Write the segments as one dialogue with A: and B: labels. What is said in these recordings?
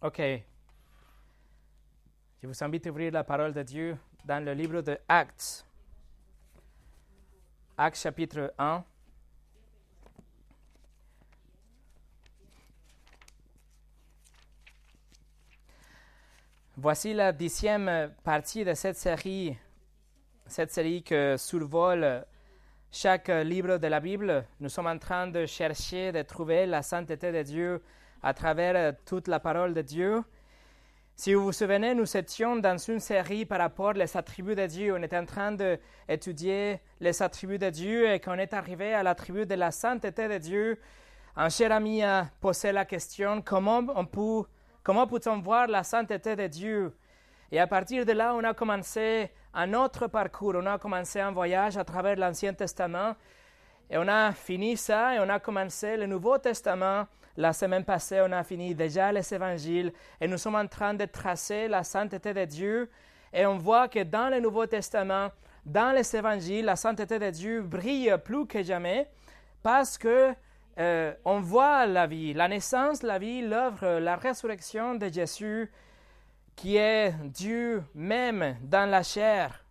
A: OK. Je vous invite à ouvrir la parole de Dieu dans le livre de Actes. Actes chapitre 1. Voici la dixième partie de cette série, cette série que survole chaque livre de la Bible. Nous sommes en train de chercher, de trouver la sainteté de Dieu à travers toute la parole de Dieu. Si vous vous souvenez, nous étions dans une série par rapport aux attributs de Dieu. On était en train d'étudier les attributs de Dieu et qu'on est arrivé à l'attribut de la sainteté de Dieu. Un cher ami a posé la question comment on peut Comment peut-on voir la sainteté de Dieu? Et à partir de là, on a commencé un autre parcours. On a commencé un voyage à travers l'Ancien Testament. Et on a fini ça et on a commencé le Nouveau Testament. La semaine passée, on a fini déjà les évangiles et nous sommes en train de tracer la sainteté de Dieu. Et on voit que dans le Nouveau Testament, dans les évangiles, la sainteté de Dieu brille plus que jamais parce que euh, on voit la vie, la naissance, la vie, l'œuvre, la résurrection de Jésus, qui est Dieu même dans la chair.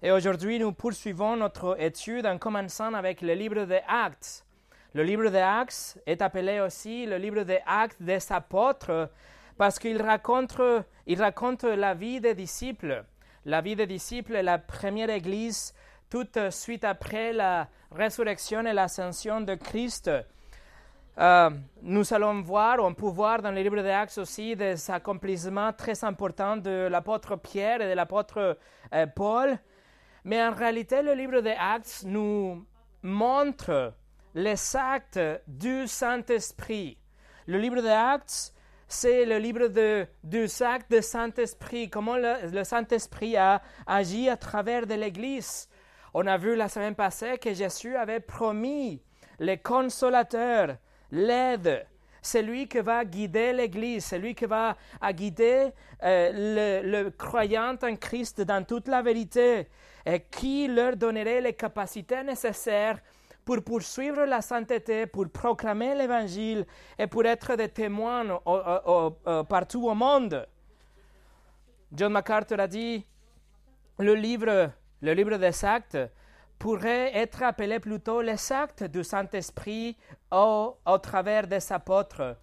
A: Et aujourd'hui, nous poursuivons notre étude en commençant avec le livre des Actes. Le livre des Actes est appelé aussi le livre des Actes des apôtres parce qu'il raconte, il raconte la vie des disciples. La vie des disciples, la première église, tout de suite après la résurrection et l'ascension de Christ. Euh, nous allons voir, on peut voir dans le livre des Actes aussi des accomplissements très importants de l'apôtre Pierre et de l'apôtre euh, Paul. Mais en réalité, le livre des Actes nous montre les actes du Saint-Esprit. Le livre des Actes, c'est le livre de, du actes du Saint-Esprit, comment le, Saint-Esprit a agi à travers de l'Église. On a vu la semaine passée que Jésus avait promis le consolateur, l'aide, celui qui va guider l'Église, celui qui va guider euh, le, le, croyant en Christ dans toute la vérité et qui leur donnerait les capacités nécessaires pour poursuivre la sainteté, pour proclamer l'Évangile et pour être des témoins partout au monde. John MacArthur a dit, le livre le livre des actes pourrait être appelé plutôt les actes du Saint-Esprit au, au, travers des apôtres,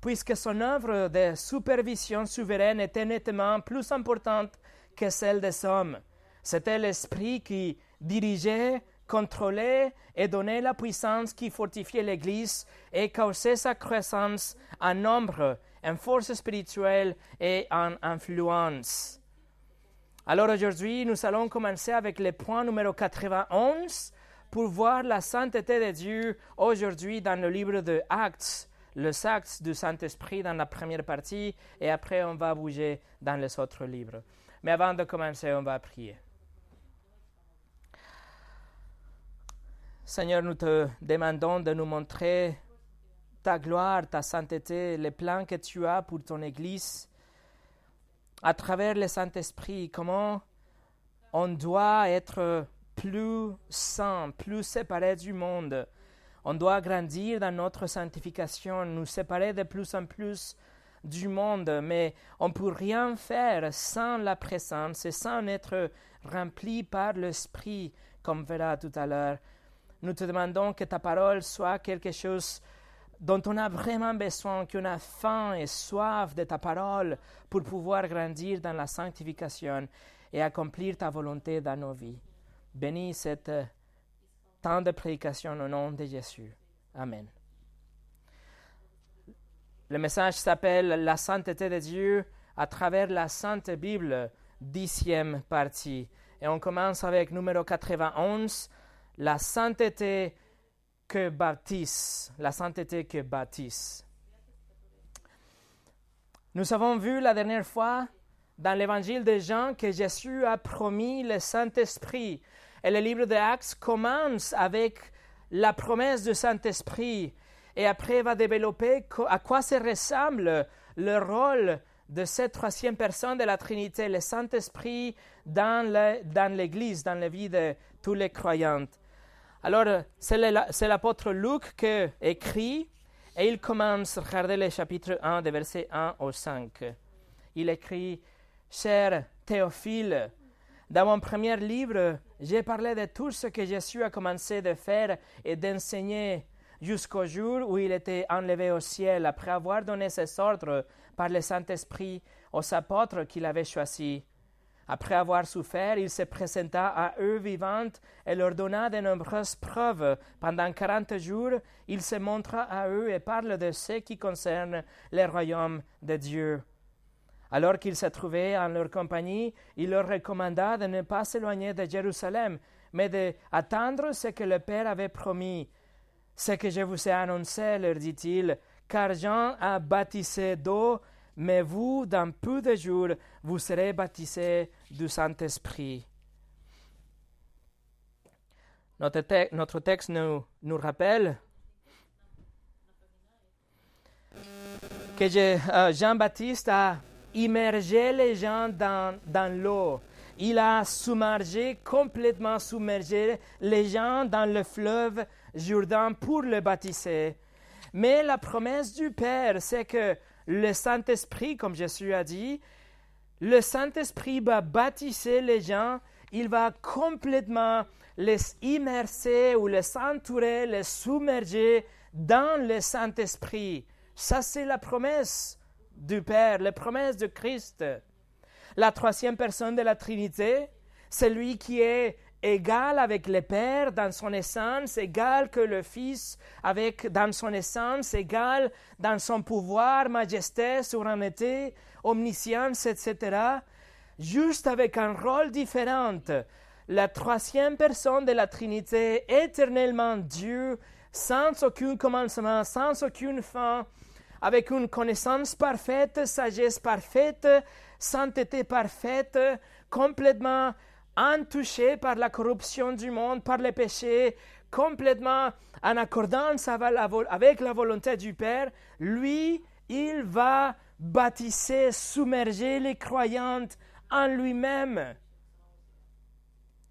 A: puisque son œuvre de supervision souveraine était nettement plus importante que celle des hommes. C'était l'Esprit qui dirigeait, contrôlait et donnait la puissance qui fortifiait l'Église et causait sa croissance en nombre, en force spirituelle et en influence. Alors aujourd'hui, nous allons commencer avec le point numéro 91 pour voir la sainteté de Dieu aujourd'hui dans le livre de Actes, le actes du Saint-Esprit dans la première partie, et après on va bouger dans les autres livres. Mais avant de commencer, on va prier. Seigneur, nous te demandons de nous montrer ta gloire, ta sainteté, les plans que tu as pour ton Église à travers le Saint-Esprit, comment on doit être plus saint, plus séparé du monde. On doit grandir dans notre sanctification, nous séparer de plus en plus du monde, mais on ne peut rien faire sans la présence et sans être rempli par l'Esprit, comme verra tout à l'heure. Nous te demandons que ta parole soit quelque chose dont on a vraiment besoin, qu'on a faim et soif de ta parole pour pouvoir grandir dans la sanctification et accomplir ta volonté dans nos vies. Bénis cette temps de prédication au nom de Jésus. Amen. Le message s'appelle La sainteté de Dieu à travers la Sainte Bible, dixième partie. Et on commence avec numéro 91, la sainteté que bâtisse, la sainteté que bâtisse. Nous avons vu la dernière fois dans l'évangile de Jean que Jésus a promis le Saint-Esprit. Et le livre des Actes commence avec la promesse du Saint-Esprit et après va développer à quoi se ressemble le rôle de cette troisième personne de la Trinité, le Saint-Esprit dans l'Église, dans la vie de tous les croyants. Alors, c'est l'apôtre Luc qui écrit, Et il commence, regardez le chapitre 1, de verset 1 au 5. Il écrit Cher Théophile, dans mon premier livre, j'ai parlé de tout ce que Jésus a commencé de faire et d'enseigner jusqu'au jour où il était enlevé au ciel après avoir donné ses ordres par le Saint-Esprit aux apôtres qu'il avait choisis. Après avoir souffert, il se présenta à eux vivantes et leur donna de nombreuses preuves. Pendant quarante jours, il se montra à eux et parle de ce qui concerne le royaume de Dieu. Alors qu'ils se trouvaient en leur compagnie, il leur recommanda de ne pas s'éloigner de Jérusalem, mais d'attendre ce que le Père avait promis. Ce que je vous ai annoncé, leur dit-il, car Jean a baptisé d'eau, mais vous, dans peu de jours, vous serez baptisés du Saint-Esprit. Notre, texte nous, nous rappelle que euh, Jean-Baptiste a immergé les gens dans, dans l'eau. Il a submergé, complètement submergé les gens dans le fleuve Jourdain pour le baptiser. Mais la promesse du Père, c'est que le Saint-Esprit, comme Jésus a dit, le Saint-Esprit va baptiser les gens, il va complètement les immerser ou les entourer, les submerger dans le Saint-Esprit. Ça, c'est la promesse du Père, les promesses de Christ. La troisième personne de la Trinité, celui qui est égal avec le Père dans son essence, égal que le Fils avec dans son essence, égal dans son pouvoir, majesté, souveraineté, omniscience, etc., juste avec un rôle différent. La troisième personne de la Trinité, éternellement Dieu, sans aucun commencement, sans aucune fin, avec une connaissance parfaite, sagesse parfaite, sainteté parfaite, complètement intouché par la corruption du monde, par les péchés, complètement en accordance avec la volonté du Père, lui, il va baptiser, submerger les croyantes en lui-même.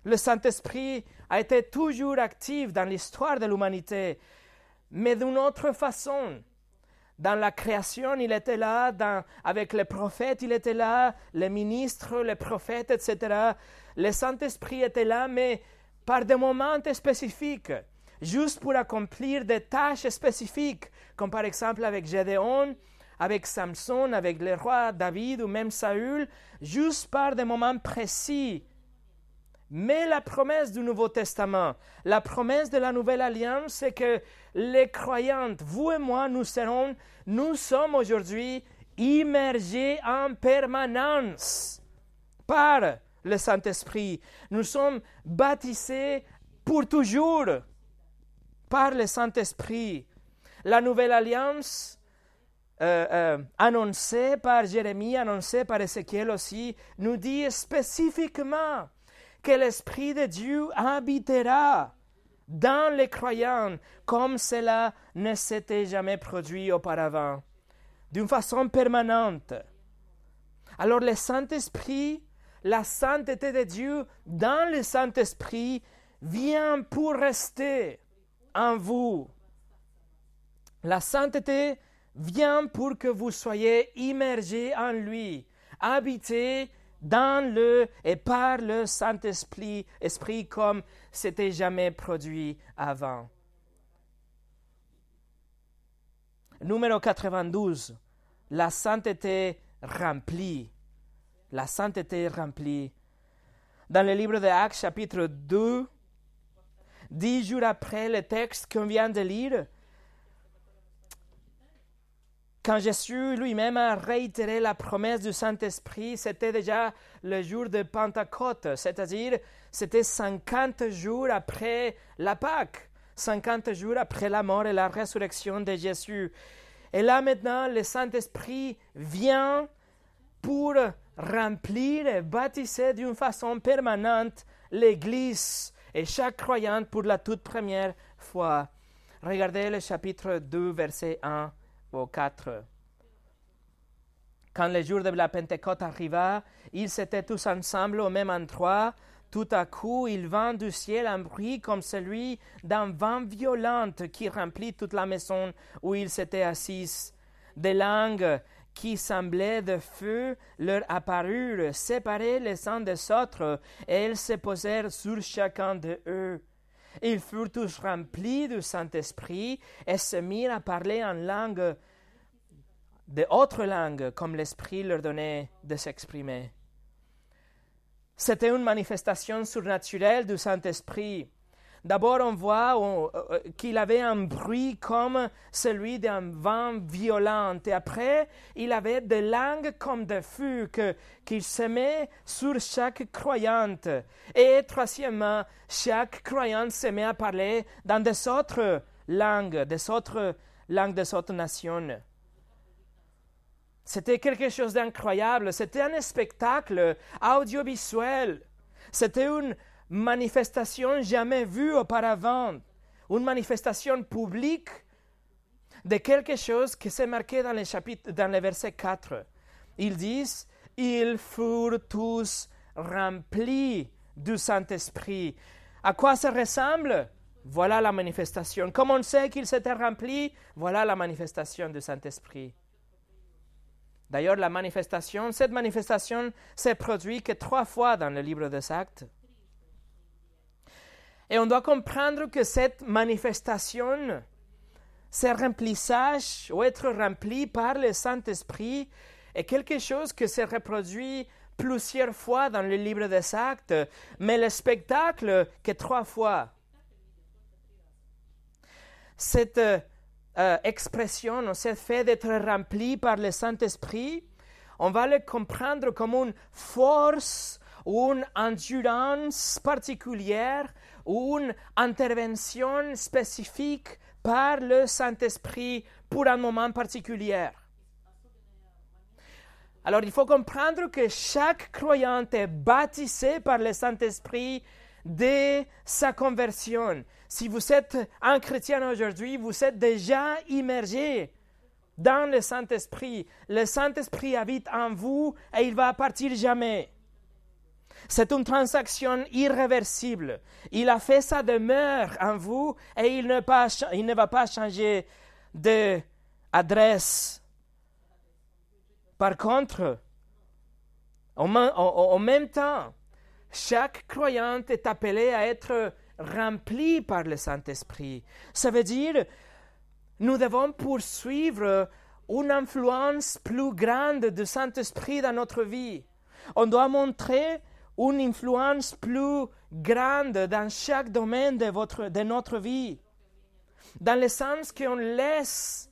A: Le Saint-Esprit a été toujours actif dans l'histoire de l'humanité, mais d'une autre façon. Dans la création, il était là, avec les prophètes, il était là, les ministres, les prophètes, etc. Le Saint-Esprit était là, mais par des moments spécifiques, juste pour accomplir des tâches spécifiques, comme par exemple avec Gédéon, avec Samson, avec le roi David ou même Saül, juste par des moments précis. Mais la promesse du Nouveau Testament, la promesse de la Nouvelle Alliance, c'est que les croyantes, vous et moi, nous serons, nous sommes aujourd'hui immergés en permanence par le Saint-Esprit. Nous sommes baptisés pour toujours par le Saint-Esprit. La Nouvelle Alliance, euh, euh, annoncée par Jérémie, annoncée par Ézéchiel aussi, nous dit spécifiquement que l'Esprit de Dieu habitera dans les croyants comme cela ne s'était jamais produit auparavant, d'une façon permanente. Alors le Saint-Esprit, la sainteté de Dieu dans le Saint-Esprit vient pour rester en vous. La sainteté vient pour que vous soyez immergés en lui, habités dans le et par le Saint-Esprit, esprit comme c'était jamais produit avant. Numéro 92. La sainteté remplie. La sainteté remplie. Dans le livre de Actes, chapitre 2, dix jours après le texte qu'on vient de lire, quand Jésus lui-même a réitéré la promesse du Saint-Esprit, c'était déjà le jour de Pentecôte, c'est-à-dire c'était 50 jours après la Pâque, 50 jours après la mort et la résurrection de Jésus. Et là maintenant, le Saint-Esprit vient pour remplir et baptiser d'une façon permanente l'Église et chaque croyant pour la toute première fois. Regardez le chapitre 2, verset 1 au 4. Quand le jour de la Pentecôte arriva, ils étaient tous ensemble au même endroit. Tout à coup, il vint du ciel un bruit comme celui d'un vent violent qui remplit toute la maison où ils s'étaient assis. Des langues qui semblaient de feu leur apparurent, séparées les uns des autres, et elles se posèrent sur chacun de eux. Ils furent tous remplis du Saint-Esprit et se mirent à parler en langue, de autres langues, comme l'Esprit leur donnait de s'exprimer. C'était une manifestation surnaturelle du Saint-Esprit. D'abord, on voit euh, euh, qu'il avait un bruit comme celui d'un vent violent. Et après, il avait des langues comme de feu qu'il se met sur chaque croyante. Et troisièmement, chaque croyante se met à parler dans des autres langues, des autres langues des autres nations. C'était quelque chose d'incroyable. C'était un spectacle audiovisuel. C'était une manifestation jamais vue auparavant. Une manifestation publique de quelque chose qui s'est marqué dans le, chapitre, dans verset 4. Ils disent Ils furent tous remplis du Saint-Esprit. À quoi ça ressemble? Voilà la manifestation. Comment on sait qu'ils s'étaient remplis Voilà la manifestation du Saint-Esprit. D'ailleurs, la manifestation, cette manifestation s'est produite que trois fois dans le livre des Actes. Et on doit comprendre que cette manifestation, ce remplissage ou être rempli par le Saint-Esprit est quelque chose qui se reproduit plusieurs fois dans le livre des Actes, mais le spectacle que trois fois. Cette euh, expression, ce fait d'être rempli par le Saint-Esprit, on va le comprendre comme une force ou une endurance particulière une intervention spécifique par le Saint-Esprit pour un moment particulier. Alors il faut comprendre que chaque croyant est baptisé par le Saint-Esprit dès sa conversion. Si vous êtes un chrétien aujourd'hui, vous êtes déjà immergé dans le Saint-Esprit. Le Saint-Esprit habite en vous et il va partir jamais. C'est une transaction irréversible. Il a fait sa demeure en vous et il ne, va pas changer d'adresse. Par contre, en même temps, chaque croyant est appelé à être rempli par le Saint-Esprit. Ça veut dire, nous devons poursuivre une influence plus grande du Saint-Esprit dans notre vie. On doit montrer une influence plus grande dans chaque domaine de, votre, de notre vie. Dans le sens qu'on laisse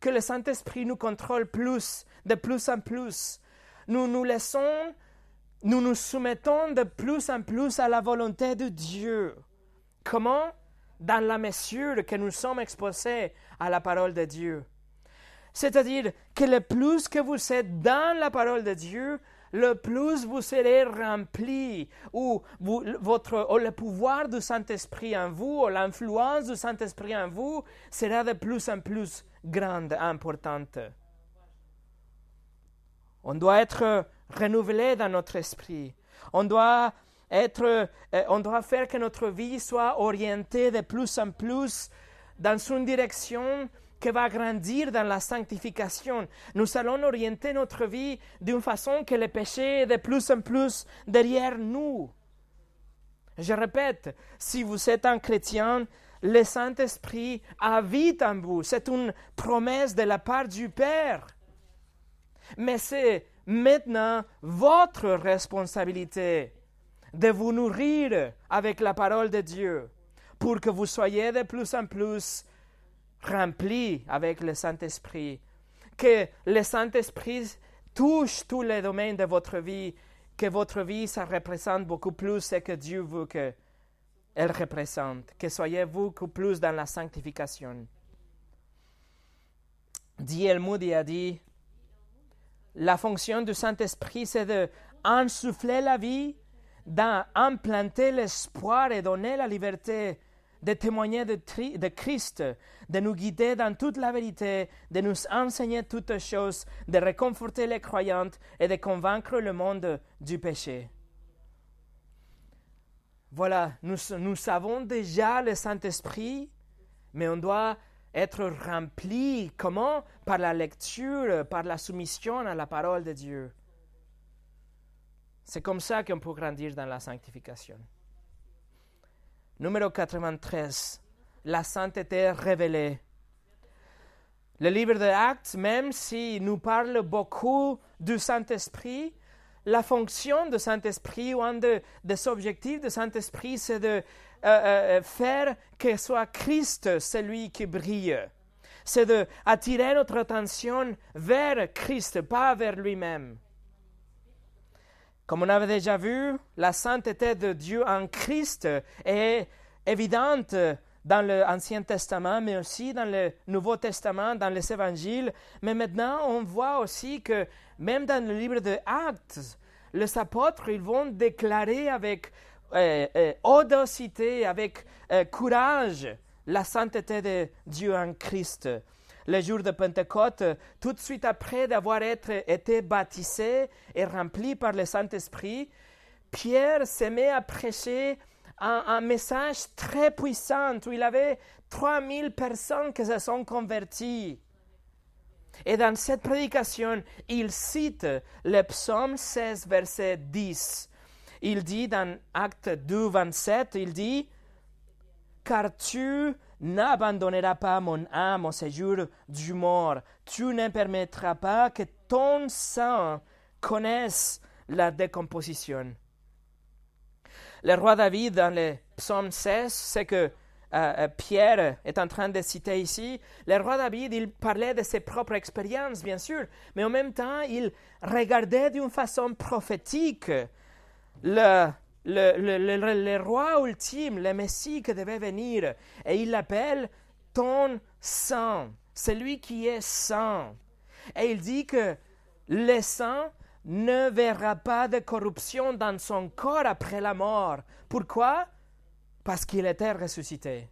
A: que le Saint-Esprit nous contrôle plus, de plus en plus. Nous nous laissons nous nous soumettons de plus en plus à la volonté de Dieu. Comment? Dans la mesure que nous sommes exposés à la parole de Dieu. C'est-à-dire que le plus que vous êtes dans la parole de Dieu, le plus vous serez rempli, ou, votre, le pouvoir du Saint-Esprit en vous, ou l'influence du Saint-Esprit en vous sera de plus en plus grande, importante. On doit être renouvelé dans notre esprit. On doit être, euh, on doit faire que notre vie soit orientée de plus en plus dans une direction qui va grandir dans la sanctification. Nous allons orienter notre vie d'une façon que le péché est de plus en plus derrière nous. Je répète, si vous êtes un chrétien, le Saint-Esprit habite en vous. C'est une promesse de la part du Père. Mais c'est maintenant votre responsabilité de vous nourrir avec la parole de Dieu pour que vous soyez de plus en plus remplis avec le Saint-Esprit. Que le Saint-Esprit touche tous les domaines de votre vie, que votre vie, ça représente beaucoup plus ce que Dieu veut qu'elle représente, que soyez beaucoup plus dans la sanctification. D.L. Moody a dit la fonction du Saint-Esprit, c'est de ensouffler la vie, d'implanter l'espoir et donner la liberté, de témoigner de, Christ, de nous guider dans toute la vérité, de nous enseigner toutes choses, de réconforter les croyantes et de convaincre le monde du péché. voilà, nous, nous savons déjà le Saint-Esprit, mais on doit être rempli. Comment? Par la lecture, par la soumission à la parole de Dieu. C'est comme ça qu'on peut grandir dans la sanctification. Numéro 93. La sainteté révélée. Le livre des Actes, même s'il nous parle beaucoup du Saint-Esprit, la fonction du Saint-Esprit ou un des objectifs du Saint-Esprit, c'est de euh, euh, faire que soit Christ celui qui brille. C'est d'attirer notre attention vers Christ, pas vers lui-même. Comme on avait déjà vu, la sainteté de Dieu en Christ est évidente dans l'Ancien Testament, mais aussi dans le Nouveau Testament, dans les évangiles. Mais maintenant, on voit aussi que même dans le livre des Actes, les apôtres, ils vont déclarer avec euh, euh, audacité, avec euh, courage, la sainteté de Dieu en Christ. Le jour de Pentecôte, tout de suite après d'avoir été baptisé et rempli par le Saint-Esprit, Pierre se met à prêcher un, message très puissant où il avait 3000 personnes qui se sont converties. Et dans cette prédication, il cite le psaume 16, verset 10. Il dit dans Acte 2, 27, il dit, Car tu n'abandonneras pas mon âme au séjour du mort, tu ne permettras pas que ton sang connaisse la décomposition. Le roi David, dans le psaume 16, c'est que euh, euh, Pierre est en train de citer ici, le roi David, il parlait de ses propres expériences, bien sûr, mais en même temps, il regardait d'une façon prophétique le, le, roi ultime, le Messie qui devait venir, et il l'appelle ton sang, celui qui est saint. Et il dit que le sang ne verra pas de corruption dans son corps après la mort. Pourquoi? Parce qu'il était ressuscité.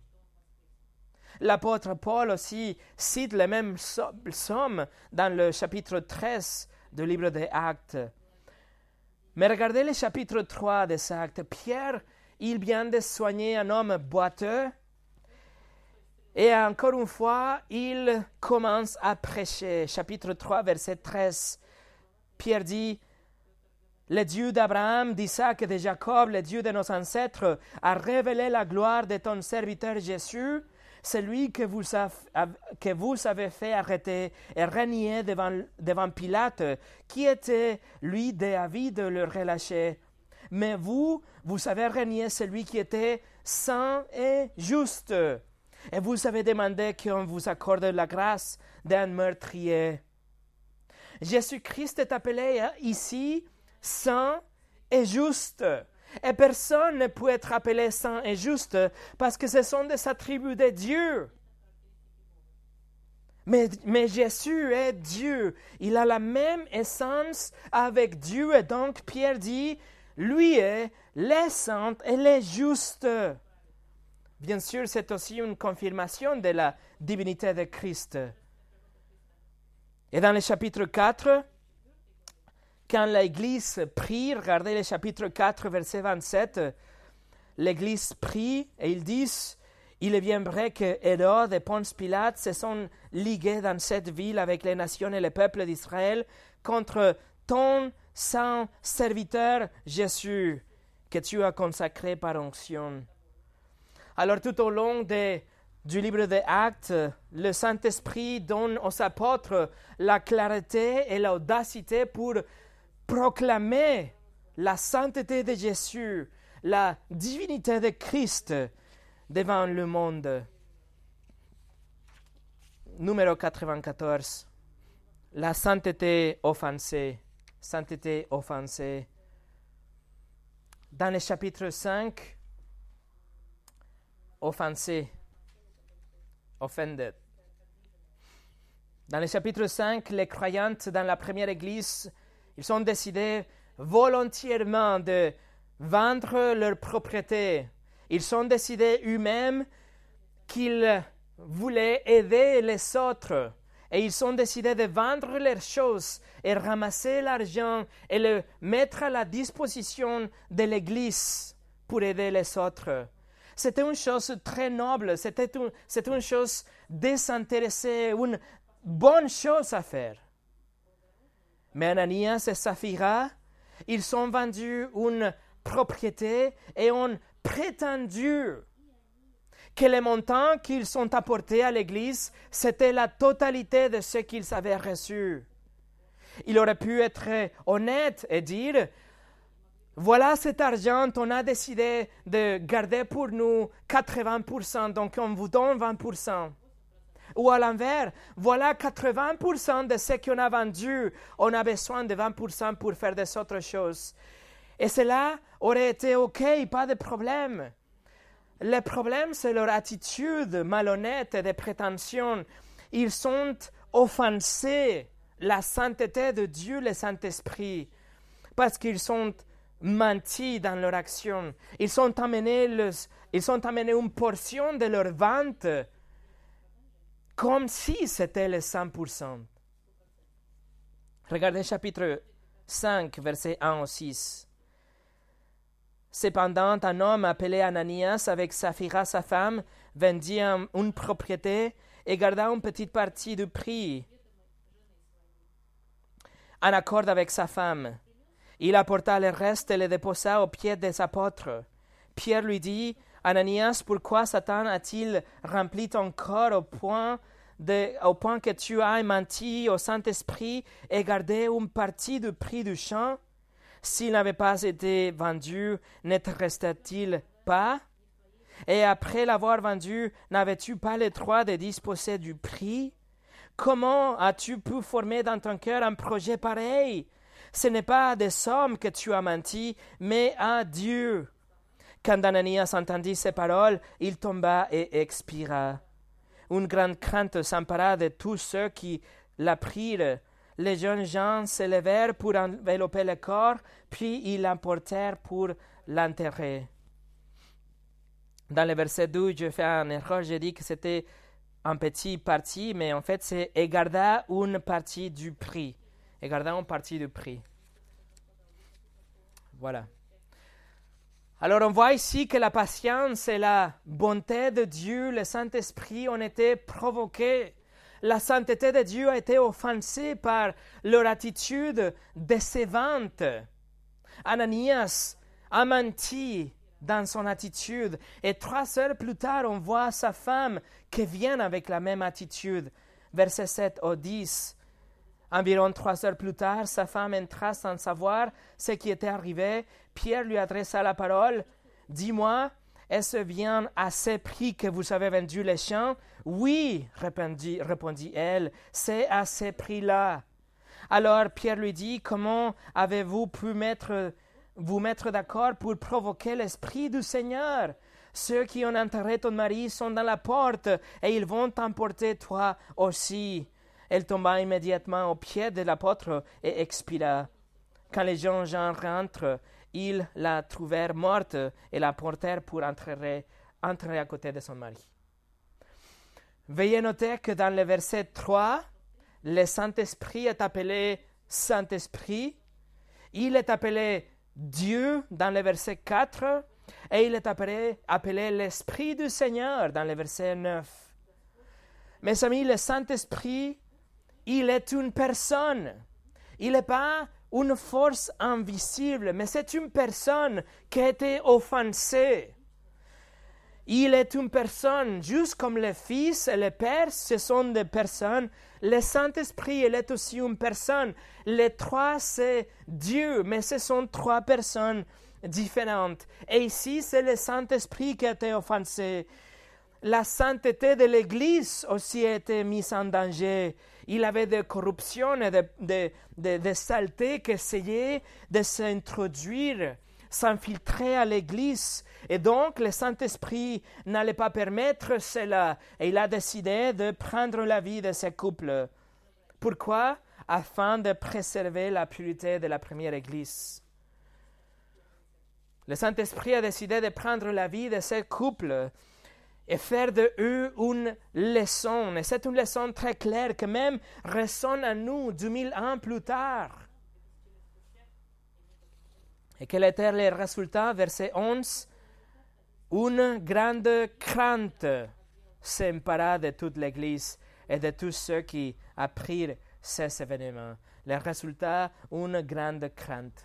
A: L'apôtre Paul aussi cite les mêmes sommes dans le chapitre 13 du livre des Actes. Mais regardez le chapitre 3 des Actes. Pierre, il vient de soigner un homme boiteux. Et encore une fois, il commence à prêcher. Chapitre 3, verset 13. Pierre dit, le Dieu d'Abraham, d'Isaac et de Jacob, le Dieu de nos ancêtres, a révélé la gloire de ton serviteur Jésus, celui que vous, avez fait arrêter et régner devant, devant Pilate, qui était, lui, d'avis de le relâcher. Mais vous, vous avez régné celui qui était saint et juste. Et vous avez demandé qu'on vous accorde la grâce d'un meurtrier. Jésus-Christ est appelé hein, ici saint et juste. Et personne ne peut être appelé saint et juste parce que ce sont des attributs de Dieu. Mais, mais, Jésus est Dieu. Il a la même essence avec Dieu. Et donc Pierre dit, lui est le saint et le juste. Bien sûr, c'est aussi une confirmation de la divinité de Christ. Et dans le chapitre 4, quand l'Église prie, regardez le chapitre 4, verset 27, l'Église prie et ils disent, il est bien vrai que Hérode et Ponce Pilate se sont ligués dans cette ville avec les nations et le peuple d'Israël contre ton saint serviteur Jésus, que tu as consacré par onction. Alors tout au long du livre des Actes, le Saint-Esprit donne aux apôtres la clarté et l'audacité pour proclamer la sainteté de Jésus, la divinité de Christ devant le monde. Numéro 94. La sainteté offensée. Sainteté offensée. Dans le chapitre 5, offensée offended. Dans le chapitre 5, les croyantes dans la première église, ils ont décidé volontairement de vendre leur propriété. Ils ont décidé eux-mêmes qu'ils voulaient aider les autres. Et ils ont décidé de vendre leurs choses et ramasser l'argent et le mettre à la disposition de l'Église pour aider les autres. C'était une chose très noble, c'était une chose désintéressée, une bonne chose à faire. Mais Ananias et Saphira, ils ont vendu une propriété et ont prétendu que les montants qu'ils ont apportés à l'Église, c'était la totalité de ce qu'ils avaient reçu. Il aurait pu être honnête et dire, voilà cet argent, on a décidé de garder pour nous 80%, donc on vous donne 20%. Ou à l'envers, voilà 80% de ce qu'on a vendu, on a besoin de 20% pour faire des autres choses. Et cela aurait été OK, pas de problème. Le problème, c'est leur attitude malhonnête et de prétention. Ils sont offensés la sainteté de Dieu, le Saint-Esprit, parce qu'ils sont menti dans leur action. Ils ont amené, ils ont amené une portion de leur vente comme si c'était le 100%. Regardez chapitre 5, versets 1 au 6. Cependant, un homme appelé Ananias, avec Saphira, sa femme, vendit une propriété et garda une petite partie du prix en accord avec sa femme. Il apporta le reste et le déposa aux pieds des apôtres. Pierre lui dit Ananias, pourquoi Satan a-t-il rempli ton corps au point, de, au point que tu as menti au Saint-Esprit et gardé une partie du prix du champ? S'il n'avait pas été vendu, ne te restait-il pas? Et après l'avoir vendu, n'avais-tu pas le droit de disposer du prix? Comment as-tu pu former dans ton cœur un projet pareil? Ce n'est pas à des sommes que tu as menti, mais à Dieu. Quand Ananias entendit ces paroles, il tomba et expira. Une grande crainte s'empara de tous ceux qui l'apprirent les jeunes gens se levèrent pour envelopper le corps, puis ils l'emportèrent pour l'enterrer. Dans le verset 2, je fais un erreur, j'ai dit que c'était un petit parti, mais en fait c'est égarda une partie du prix. Égarda une partie du prix. Voilà. Alors on voit ici que la patience et la bonté de Dieu, le Saint-Esprit, ont été provoqués la sainteté de Dieu a été offensée par leur attitude décevante. Ananias a menti dans son attitude et trois heures plus tard, on voit sa femme qui vient avec la même attitude. Verset 7 au 10. Environ trois heures plus tard, sa femme entra sans savoir ce qui était arrivé. Pierre lui adressa la parole. Dis-moi, est-ce bien à ce prix que vous avez vendu les champs? Oui, répondit, répondit elle, c'est à ce prix-là. Alors Pierre lui dit, Comment avez-vous pu mettre, vous mettre d'accord pour provoquer l'Esprit du Seigneur? Ceux qui ont enterré ton mari sont dans la porte et ils vont t'emporter toi aussi. Elle tomba immédiatement aux pieds de l'apôtre et expira. Quand les gens rentrent, ils la trouvèrent morte et la portèrent pour entrer, à côté de son mari. Veuillez noter que dans le verset 3, le Saint-Esprit est appelé Saint-Esprit, il est appelé Dieu dans le verset 4 et il est appelé, appelé l'Esprit du Seigneur dans le verset 9. Mes amis, le Saint-Esprit, il est une personne. Il n'est pas une force invisible, mais c'est une personne qui a été offensée. Il est une personne, juste comme le Fils et le Père, ce sont des personnes. Le Saint-Esprit, il est aussi une personne. Les trois, c'est Dieu, mais ce sont trois personnes différentes. Et ici, c'est le Saint-Esprit qui a été offensé. La sainteté de l'Église aussi a été mise en danger il avait des corruptions et des de, saletés qui essayaient de s'introduire, s'infiltrer à l'Église. Et donc, le Saint-Esprit n'allait pas permettre cela. Et il a décidé de prendre la vie de ces couples. Pourquoi? Afin de préserver la pureté de la première Église. Le Saint-Esprit a décidé de prendre la vie de ces couples et faire de eux une leçon. Et c'est une leçon très claire qui même résonne à nous deux mille ans plus tard. Et quel était le résultat Verset 11. Une grande crainte s'empara de toute l'Église et de tous ceux qui apprirent ces événements. Le résultat, une grande crainte.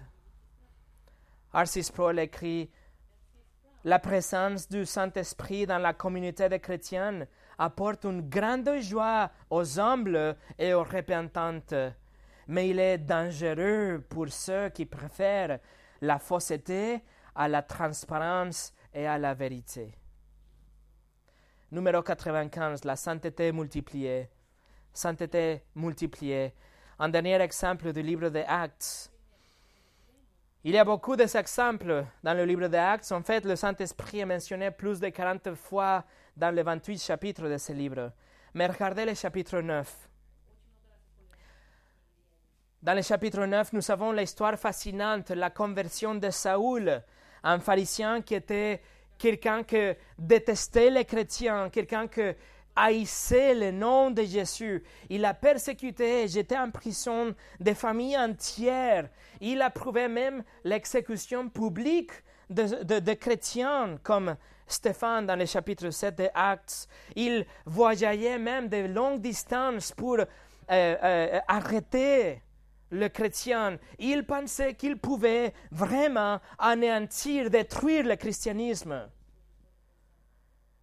A: Arcis Paul écrit La présence du Saint-Esprit dans la communauté des chrétiens apporte une grande joie aux humbles et aux repentantes, mais il est dangereux pour ceux qui préfèrent la fausseté à la transparence et à la vérité. Numéro 95, la sainteté multipliée. Sainteté multipliée. Un dernier exemple du livre des Actes. Il y a beaucoup d'exemples dans le livre des Actes. En fait, le Saint-Esprit est mentionné plus de 40 fois dans les 28 chapitres de ce livre. Mais regardez le chapitre 9. Dans le chapitre 9, nous avons l'histoire fascinante, la conversion de Saoul, un pharisien qui était quelqu'un qui détestait les chrétiens, quelqu'un qui haïssait le nom de Jésus. Il a persécuté et jeté en prison des familles entières. Il approuvait même l'exécution publique de, chrétiens comme Stéphane dans le chapitre 7 des Actes. Il voyageait même de longues distances pour euh, euh, arrêter le chrétien, il pensait qu'il pouvait vraiment anéantir, détruire le christianisme.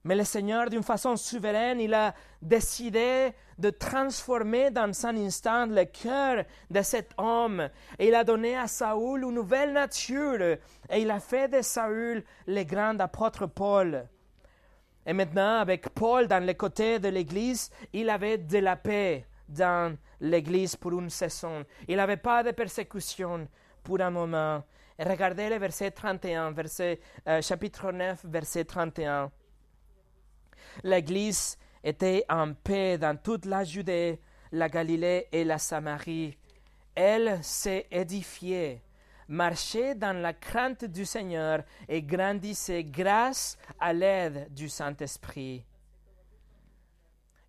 A: Mais le Seigneur, d'une façon souveraine, il a décidé de transformer dans un instant le cœur de cet homme. Et il a donné à Saoul une nouvelle nature. Et il a fait de Saoul le grand apôtre Paul. Et maintenant, avec Paul dans le côté de l'Église, il avait de la paix dans l'Église pour une saison. Il n'avait pas de persécution pour un moment. Regardez le verset 31, verset, euh, chapitre 9, verset 31. L'Église était en paix dans toute la Judée, la Galilée et la Samarie. Elle s'est édifiée, marchait dans la crainte du Seigneur et grandissait grâce à l'aide du Saint-Esprit.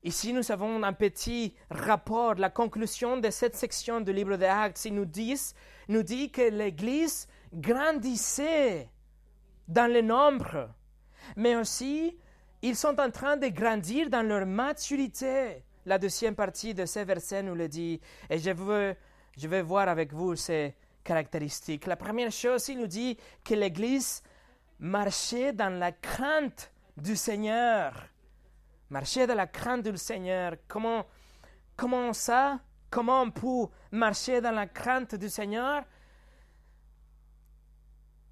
A: Ici, nous avons un petit rapport, la conclusion de cette section du livre des Actes. Il nous dit, nous dit que l'Église grandissait dans le nombre, mais aussi ils sont en train de grandir dans leur maturité. La deuxième partie de ce verset nous le dit, et je veux, je vais voir avec vous ces caractéristiques. La première chose, il nous dit que l'Église marchait dans la crainte du Seigneur. Marcher dans la crainte du Seigneur. Comment, comment ça? Comment on peut marcher dans la crainte du Seigneur?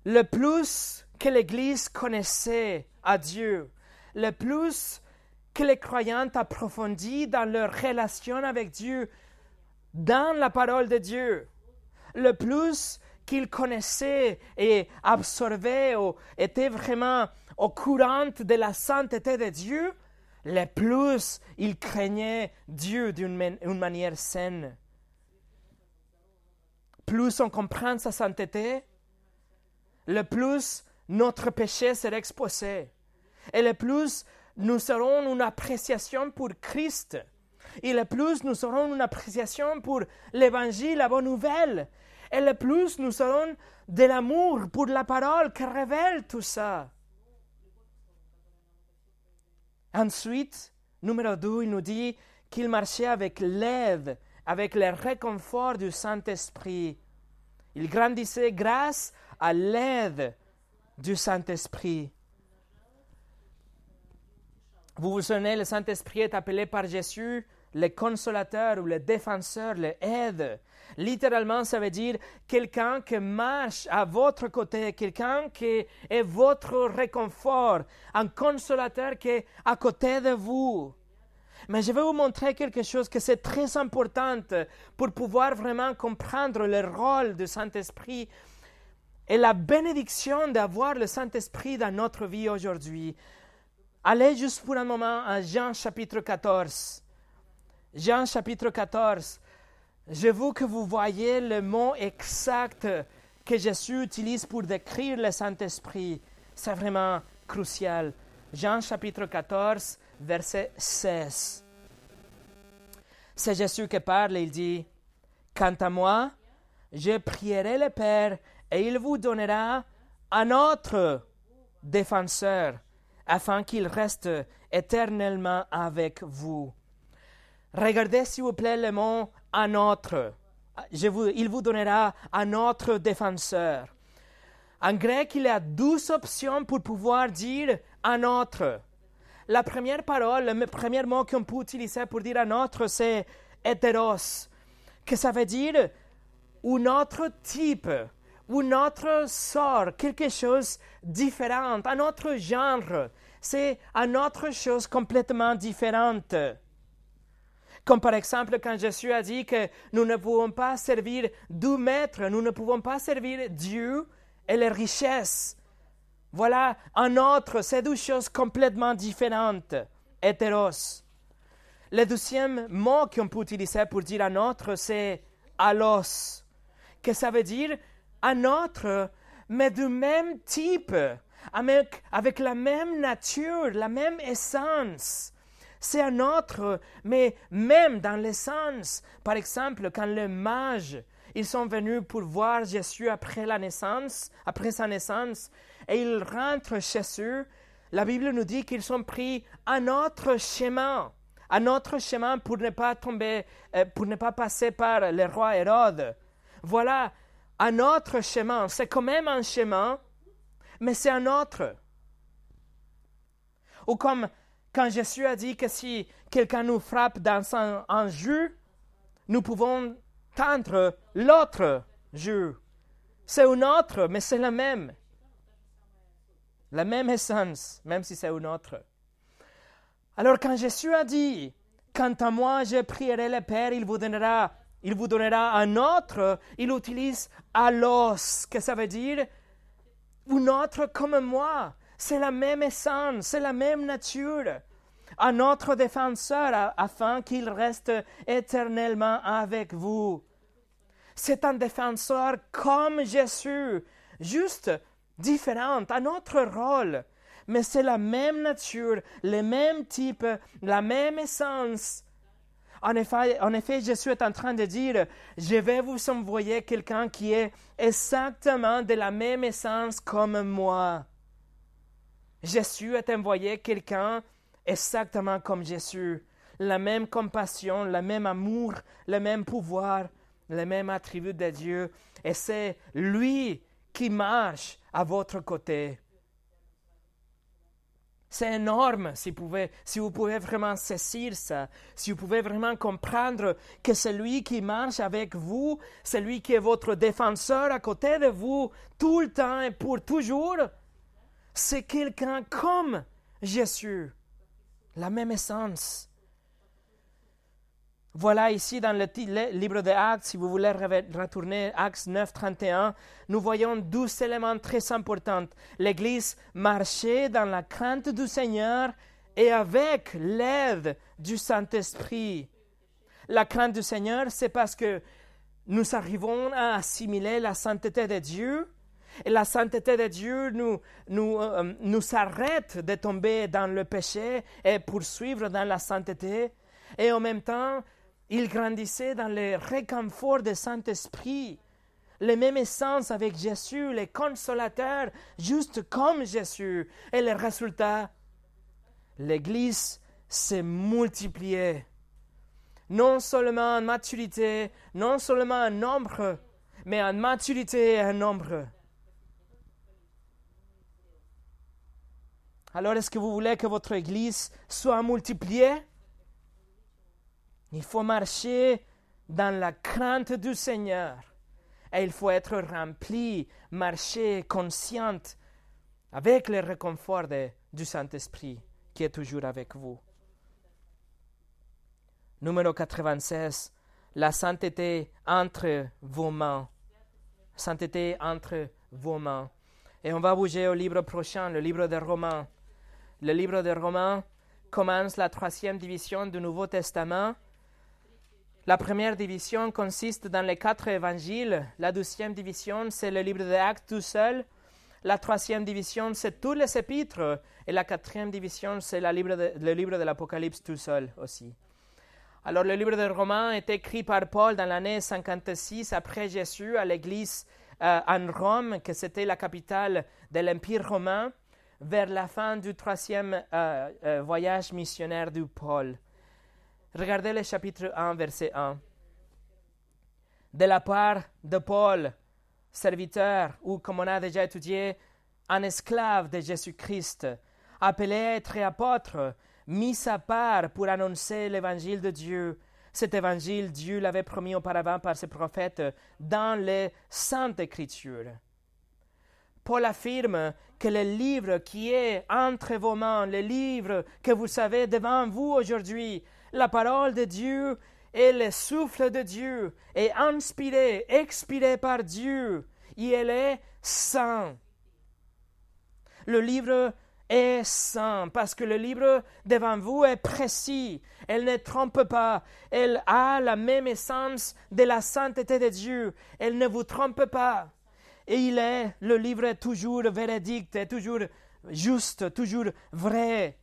A: Le plus que l'Église connaissait à Dieu, le plus que les croyants approfondissent dans leur relation avec Dieu, dans la parole de Dieu, le plus qu'ils connaissaient et absorbaient ou étaient vraiment au courant de la sainteté de Dieu, le plus ils craignaient Dieu d'une manière saine. Plus on comprend sa sainteté, le plus notre péché sera exposé. Et le plus nous aurons une appréciation pour Christ. Et le plus nous aurons une appréciation pour l'Évangile, la bonne nouvelle. Et le plus nous aurons de l'amour pour la parole qui révèle tout ça. Ensuite, numéro 2, il nous dit qu'il marchait avec l'aide, avec le réconfort du Saint-Esprit. Il grandissait grâce à l'aide du Saint-Esprit. Vous vous souvenez, le Saint-Esprit est appelé par Jésus le consolateur ou le défenseur, le aide. Littéralement, ça veut dire quelqu'un qui marche à votre côté, quelqu'un qui est votre réconfort, un consolateur qui est à côté de vous. Mais je vais vous montrer quelque chose que c'est très important pour pouvoir vraiment comprendre le rôle du Saint-Esprit et la bénédiction d'avoir le Saint-Esprit dans notre vie aujourd'hui. Allez juste pour un moment à Jean chapitre 14. Jean chapitre 14. Je veux que vous voyez le mot exact que Jésus utilise pour décrire le Saint-Esprit. C'est vraiment crucial. Jean chapitre 14, verset 16. C'est Jésus qui parle, il dit, Quant à moi, je prierai le Père et il vous donnera un autre défenseur, afin qu'il reste éternellement avec vous. Regardez s'il vous plaît le mot un autre. Il vous donnera un autre défenseur. En grec, il y a douze options pour pouvoir dire un autre. La première parole, le premier mot qu'on peut utiliser pour dire un autre, c'est hétéros, que ça veut dire un autre type, un autre sort, quelque chose de différent, un autre genre. C'est une autre chose complètement différente. Comme par exemple quand Jésus a dit que nous ne pouvons pas servir deux maîtres, nous ne pouvons pas servir Dieu et les richesses. Voilà un autre, c'est deux choses complètement différentes. Hétéros. Le deuxième mot qu'on peut utiliser pour dire un autre, c'est alos, que ça veut dire un autre, mais du même type, avec, avec la même nature, la même essence. C'est un autre, mais même dans l'essence. Par exemple, quand les mages, ils sont venus pour voir Jésus après la naissance, après sa naissance, et ils rentrent chez eux, la Bible nous dit qu'ils ont pris un autre chemin, un autre chemin pour ne pas tomber, euh, pour ne pas passer par le roi Hérode. Voilà un autre chemin. C'est quand même un chemin, mais c'est un autre. Ou comme quand Jésus a dit que si quelqu'un nous frappe dans un, un jus, nous pouvons tendre l'autre jus. C'est un autre, mais c'est le même la même essence, même si c'est une autre. Alors quand Jésus a dit, quant à moi je prierai le Père, il vous donnera, il vous donnera un autre, il utilise alos, que ça veut dire un autre comme moi. C'est la même essence, c'est la même nature. Un autre défenseur afin qu'il reste éternellement avec vous. C'est un défenseur comme Jésus, juste différente, un autre rôle, mais c'est la même nature, le même type, la même essence. En effet, en effet, Jésus est en train de dire, je vais vous envoyer quelqu'un qui est exactement de la même essence comme moi. Jésus est envoyé quelqu'un exactement comme Jésus, la même compassion, le même amour, le même pouvoir, les mêmes attributs de Dieu. Et c'est lui qui marche à votre côté. C'est énorme si vous, pouvez, vraiment saisir ça, si vous pouvez vraiment comprendre que celui qui marche avec vous, celui qui est votre défenseur à côté de vous tout le temps et pour toujours, c'est quelqu'un comme Jésus, la même essence. Voilà ici dans le livre des Actes, si vous voulez retourner Actes 9, 31, nous voyons deux éléments très importants. L'Église marchait dans la crainte du Seigneur et avec l'aide du Saint-Esprit. La crainte du Seigneur, c'est parce que nous arrivons à assimiler la sainteté de Dieu et la sainteté de Dieu nous, nous, euh, nous arrête de tomber dans le péché et poursuivre dans la sainteté. Et en même temps, il grandissait dans le réconfort du Saint-Esprit, les mêmes essence avec Jésus, les consolateurs, juste comme Jésus. Et le résultat, l'Église s'est multipliée. Non seulement en maturité, non seulement en nombre, mais en maturité et en nombre. Alors, est-ce que vous voulez que votre Église soit multipliée? Il faut marcher dans la crainte du Seigneur. Et il faut être rempli, marcher consciente avec le réconfort du Saint-Esprit qui est toujours avec vous. Numéro 96. La sainteté entre vos mains. Sainteté entre vos mains. Et on va bouger au livre prochain, le livre des Romains. Le livre des Romains commence la troisième division du Nouveau Testament la première division consiste dans les quatre évangiles. La deuxième division, c'est le livre des Actes tout seul. La troisième division, c'est tous les épîtres. Et la quatrième division, c'est le livre de l'Apocalypse tout seul aussi. Alors, le livre de Romains est écrit par Paul dans l'année 56 après Jésus à l'église euh, en Rome, que c'était la capitale de l'Empire romain. vers la fin du troisième euh, euh, voyage missionnaire du Paul. Regardez le chapitre 1, verset 1. De la part de Paul, serviteur, ou comme on a déjà étudié, un esclave de Jésus-Christ, appelé à être apôtre, mis à part pour annoncer l'évangile de Dieu. Cet évangile, Dieu l'avait promis auparavant par ses prophètes dans les Saintes Écritures. Paul affirme que le livre qui est entre vos mains, le livre que vous savez devant vous aujourd'hui, la parole de Dieu et le souffle de Dieu est inspiré, expiré par Dieu, et elle est saint. Le livre est saint parce que le livre devant vous est précis. Elle ne trompe pas. Elle a la même essence de la sainteté de Dieu. Elle ne vous trompe pas. Et il est, le livre est toujours véridique, est toujours juste, toujours vrai.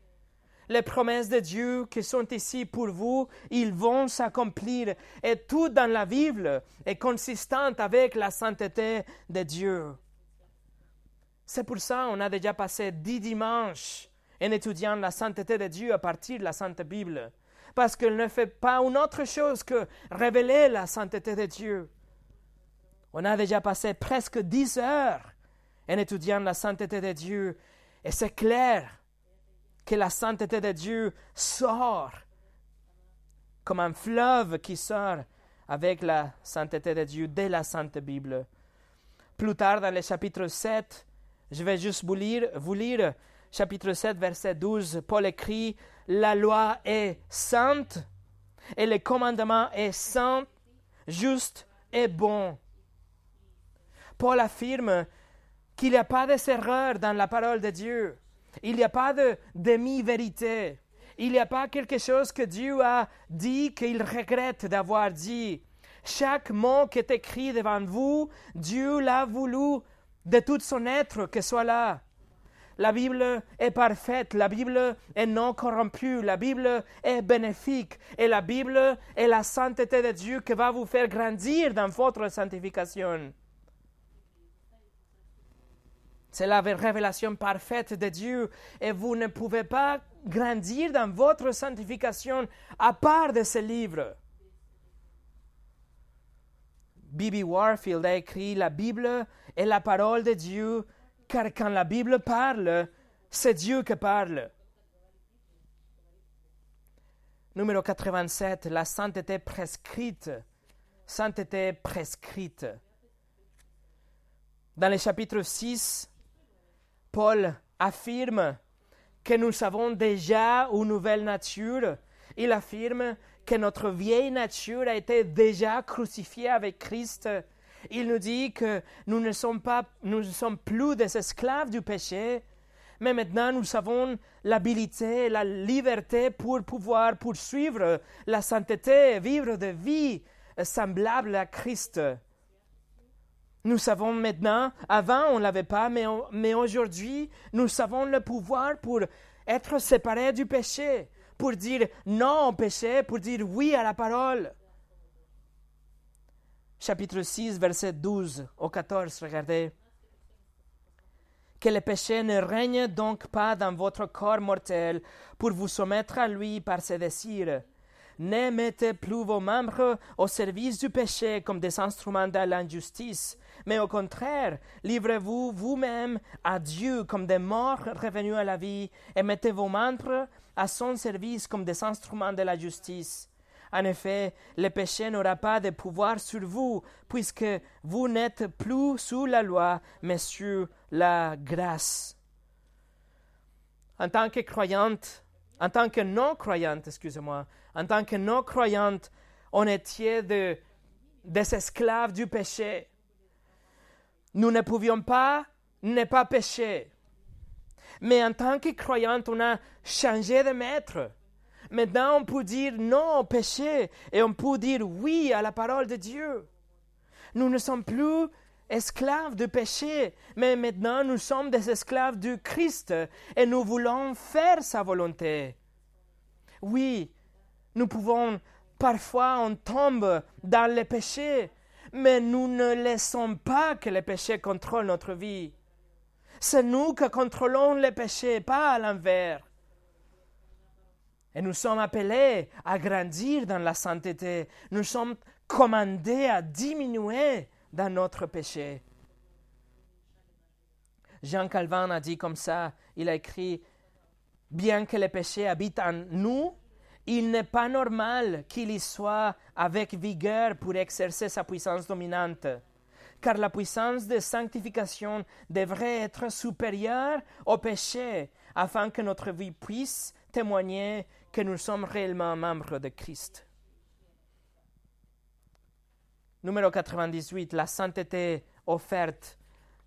A: Les promesses de Dieu qui sont ici pour vous, ils vont s'accomplir. Et tout dans la Bible est consistant avec la sainteté de Dieu. C'est pour ça qu'on a déjà passé dix dimanches en étudiant la sainteté de Dieu à partir de la Sainte Bible. Parce qu'elle ne fait pas une autre chose que révéler la sainteté de Dieu. On a déjà passé presque dix heures en étudiant la sainteté de Dieu. Et c'est clair que la sainteté de Dieu sort comme un fleuve qui sort avec la sainteté de Dieu de la Sainte Bible. Plus tard dans le chapitre 7, je vais juste vous lire, vous lire chapitre 7, verset 12. Paul écrit La loi est sainte et le commandement est saint, juste et bon. Paul affirme qu'il n'y a pas d'erreur dans la parole de Dieu. Il n'y a pas de demi-vérité. Il n'y a pas quelque chose que Dieu a dit qu'il regrette d'avoir dit. Chaque mot qui est écrit devant vous, Dieu l'a voulu de tout son être que soit là. La Bible est parfaite, la Bible est non corrompue, la Bible est bénéfique et la Bible est la sainteté de Dieu qui va vous faire grandir dans votre sanctification. C'est la révélation parfaite de Dieu et vous ne pouvez pas grandir dans votre sanctification à part de ce livre. Bibi Warfield a écrit La Bible est la parole de Dieu, car quand la Bible parle, c'est Dieu qui parle. Numéro 87, la sainteté prescrite. Sainteté prescrite. Dans le chapitre 6, Paul affirme que nous avons déjà une nouvelle nature. Il affirme que notre vieille nature a été déjà crucifiée avec Christ. Il nous dit que nous ne sommes, pas, nous ne sommes plus des esclaves du péché, mais maintenant nous avons l'habilité, la liberté pour pouvoir poursuivre la sainteté, vivre de vie semblable à Christ. Nous savons maintenant, avant on ne l'avait pas, mais, mais aujourd'hui nous savons le pouvoir pour être séparés du péché, pour dire non au péché, pour dire oui à la parole. Chapitre 6, verset 12 au 14, regardez. Que le péché ne règne donc pas dans votre corps mortel pour vous soumettre à lui par ses désirs ne mettez plus vos membres au service du péché comme des instruments de l'injustice, mais au contraire, livrez-vous vous-même à Dieu comme des morts revenus à la vie, et mettez vos membres à son service comme des instruments de la justice. En effet, le péché n'aura pas de pouvoir sur vous, puisque vous n'êtes plus sous la loi, mais sur la grâce. En tant que croyante, en tant que non-croyante, excusez-moi, en tant que non-croyante, on était de, des esclaves du péché. Nous ne pouvions pas ne pas pécher. Mais en tant que croyante, on a changé de maître. Maintenant, on peut dire non au péché et on peut dire oui à la parole de Dieu. Nous ne sommes plus esclaves du péché, mais maintenant nous sommes des esclaves du Christ et nous voulons faire sa volonté. Oui, nous pouvons, parfois, on tombe dans le péché, mais nous ne laissons pas que le péché contrôle notre vie. C'est nous qui contrôlons les péchés, pas à l'envers. Et nous sommes appelés à grandir dans la sainteté. Nous sommes commandés à diminuer dans notre péché. Jean Calvin a dit comme ça, il a écrit, bien que le péché habite en nous, il n'est pas normal qu'il y soit avec vigueur pour exercer sa puissance dominante, car la puissance de sanctification devrait être supérieure au péché, afin que notre vie puisse témoigner que nous sommes réellement membres de Christ. Numéro 98, la sainteté offerte.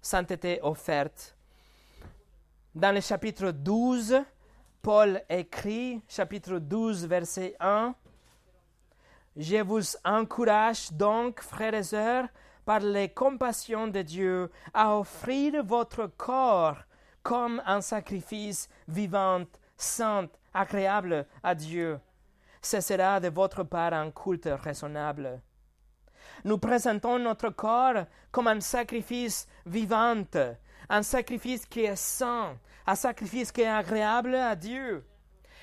A: Sainteté offerte. Dans le chapitre 12, Paul écrit, chapitre 12, verset 1, Je vous encourage donc, frères et sœurs, par les compassions de Dieu, à offrir votre corps comme un sacrifice vivant, saint, agréable à Dieu. Ce sera de votre part un culte raisonnable. Nous présentons notre corps comme un sacrifice vivant, un sacrifice qui est saint, un sacrifice qui est agréable à Dieu.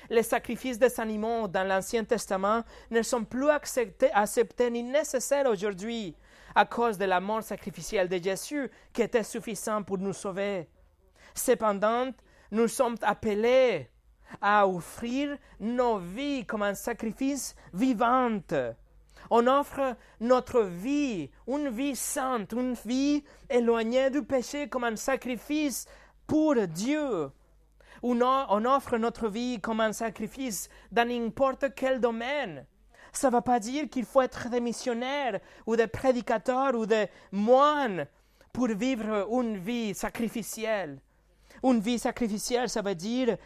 A: Les sacrifices des animaux dans l'Ancien Testament ne sont plus acceptés, acceptés ni nécessaires aujourd'hui à cause de la mort sacrificielle de Jésus qui était suffisant pour nous sauver. Cependant, nous sommes appelés à offrir nos vies comme un sacrifice vivant. On offre notre vie, une vie sainte, une vie éloignée du péché comme un sacrifice pour Dieu. On offre notre vie comme un sacrifice dans n'importe quel domaine. Ça ne veut pas dire qu'il faut être des missionnaires ou des prédicateurs ou des moines pour vivre une vie sacrificielle. Une vie sacrificielle, ça veut dire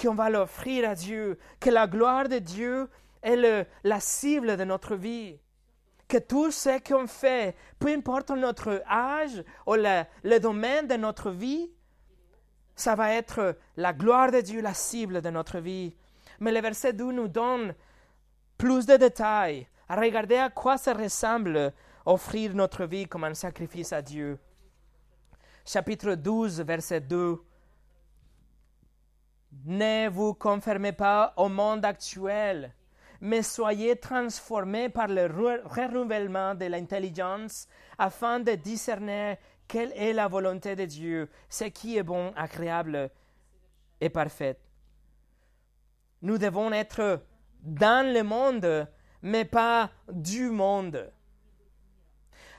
A: qu'on va l'offrir à Dieu, que la gloire de Dieu est le, la cible de notre vie. Que tout ce qu'on fait, peu importe notre âge ou le, le domaine de notre vie, ça va être la gloire de Dieu, la cible de notre vie. Mais le verset 2 nous donne plus de détails. Regardez à quoi ça ressemble offrir notre vie comme un sacrifice à Dieu. Chapitre 12, verset 2. Ne vous conformez pas au monde actuel, mais soyez transformés par le renouvellement de l'intelligence afin de discerner quelle est la volonté de Dieu, ce qui est bon, agréable et parfait. Nous devons être dans le monde, mais pas du monde.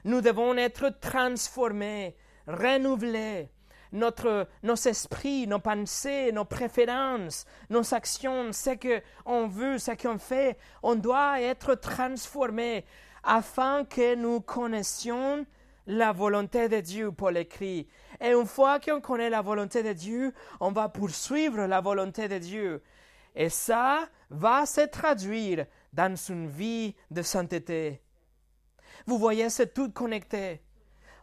A: Nous devons être transformés, renouvelés, notre, nos esprits, nos pensées, nos préférences, nos actions, ce qu'on veut, ce qu'on fait, on doit être transformé afin que nous connaissions la volonté de Dieu, Paul écrit. Et une fois qu'on connaît la volonté de Dieu, on va poursuivre la volonté de Dieu. Et ça va se traduire dans une vie de sainteté. Vous voyez, c'est tout connecté.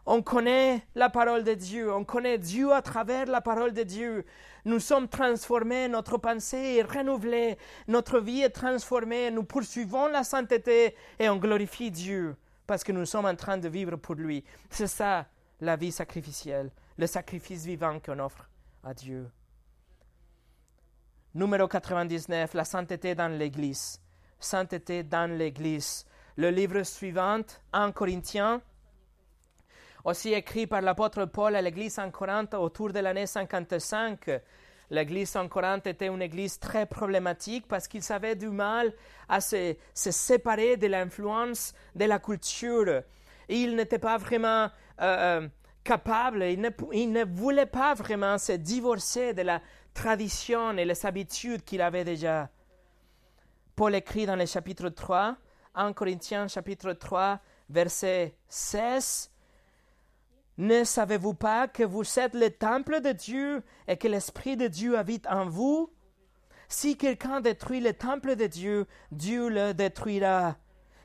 A: On connaît la parole de Dieu, on connaît Dieu à travers la parole de Dieu. Nous sommes transformés, notre pensée est renouvelée, notre vie est transformée, nous poursuivons la sainteté et on glorifie Dieu parce que nous sommes en train de vivre pour lui. C'est ça la vie sacrificielle, le sacrifice vivant qu'on offre à Dieu. Numéro 99, la sainteté dans l'Église. Sainteté dans l'Église. Le livre suivant, 1 Corinthiens aussi écrit par l'apôtre Paul à l'église en Corinthe autour de l'année 55. L'église en Corinthe était une église très problématique parce qu'ils avaient du mal à se, séparer de l'influence de la culture. Ils n'étaient pas vraiment euh, euh, capables, ils ne, ils ne, voulaient pas vraiment se divorcer de la tradition et les habitudes qu'ils avaient déjà. Paul écrit dans le chapitre 3, 1 Corinthiens chapitre 3, verset 16, ne savez-vous pas que vous êtes le temple de Dieu et que l'Esprit de Dieu habite en vous? Si quelqu'un détruit le temple de Dieu, Dieu le détruira,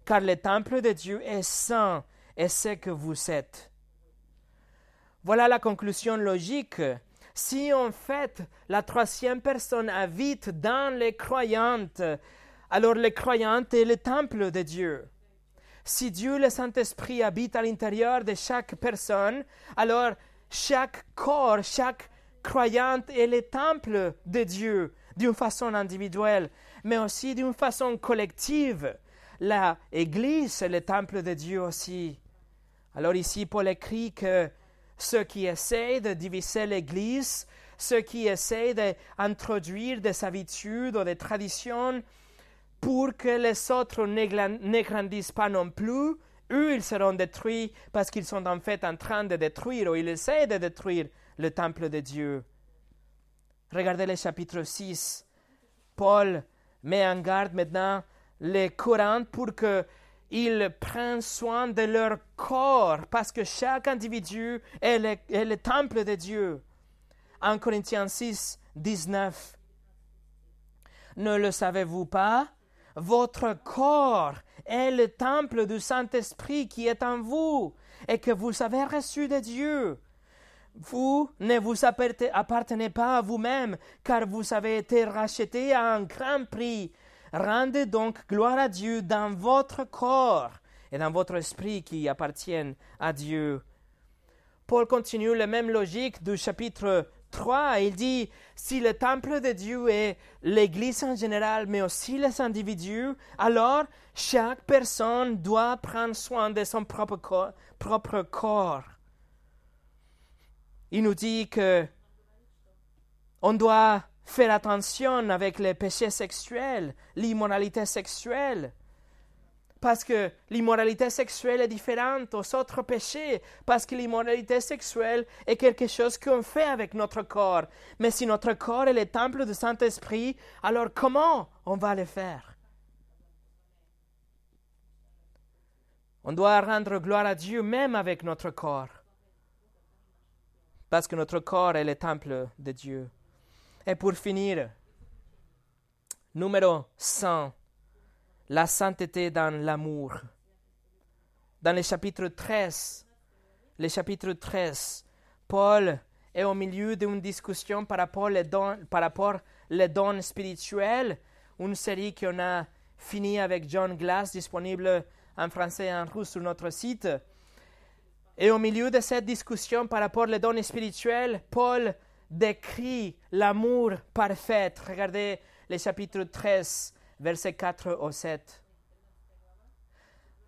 A: car le temple de Dieu est saint et c'est que vous êtes. Voilà la conclusion logique. Si en fait la troisième personne habite dans les croyantes, alors les croyantes est le temple de Dieu. Si Dieu, le Saint-Esprit, habite à l'intérieur de chaque personne, alors chaque corps, chaque croyante est le temple de Dieu d'une façon individuelle, mais aussi d'une façon collective. La Église est le temple de Dieu aussi. Alors ici, Paul écrit que ceux qui essaient de diviser l'Église, ceux qui essaient d'introduire des habitudes ou des traditions pour que les autres ne grandissent pas non plus, eux, ils seront détruits parce qu'ils sont en fait en train de détruire ou ils essaient de détruire le temple de Dieu. Regardez le chapitre 6. Paul met en garde maintenant les courants pour qu'ils prennent soin de leur corps, parce que chaque individu est le, est le temple de Dieu. En Corinthiens 6, 19. Ne le savez-vous pas? Votre corps est le temple du Saint-Esprit qui est en vous et que vous avez reçu de Dieu. Vous ne vous appartenez pas à vous-même, car vous avez été racheté à un grand prix. Rendez donc gloire à Dieu dans votre corps et dans votre esprit qui appartiennent à Dieu. Paul continue la même logique du chapitre 3. Il dit, si le temple de Dieu est l'Église en général, mais aussi les individus, alors chaque personne doit prendre soin de son propre corps. Propre corps. Il nous dit que on doit faire attention avec les péchés sexuels, l'immoralité sexuelle. Parce que l'immoralité sexuelle est différente aux autres péchés, parce que l'immoralité sexuelle est quelque chose qu'on fait avec notre corps. Mais si notre corps est le temple du Saint-Esprit, alors comment on va le faire? On doit rendre gloire à Dieu même avec notre corps parce que notre corps est le temple de Dieu. Et pour finir, numéro 100, la sainteté dans l'amour. Dans le chapitre 13, le chapitre 13, Paul est au milieu d'une discussion par rapport aux dons, par rapport les dons spirituels, une série qu'on a fini avec John Glass, disponible en français et en russe sur notre site. Et au milieu de cette discussion par rapport aux dons spirituels, Paul décrit l'amour parfait. Regardez le chapitre 13, versets 4 au 7.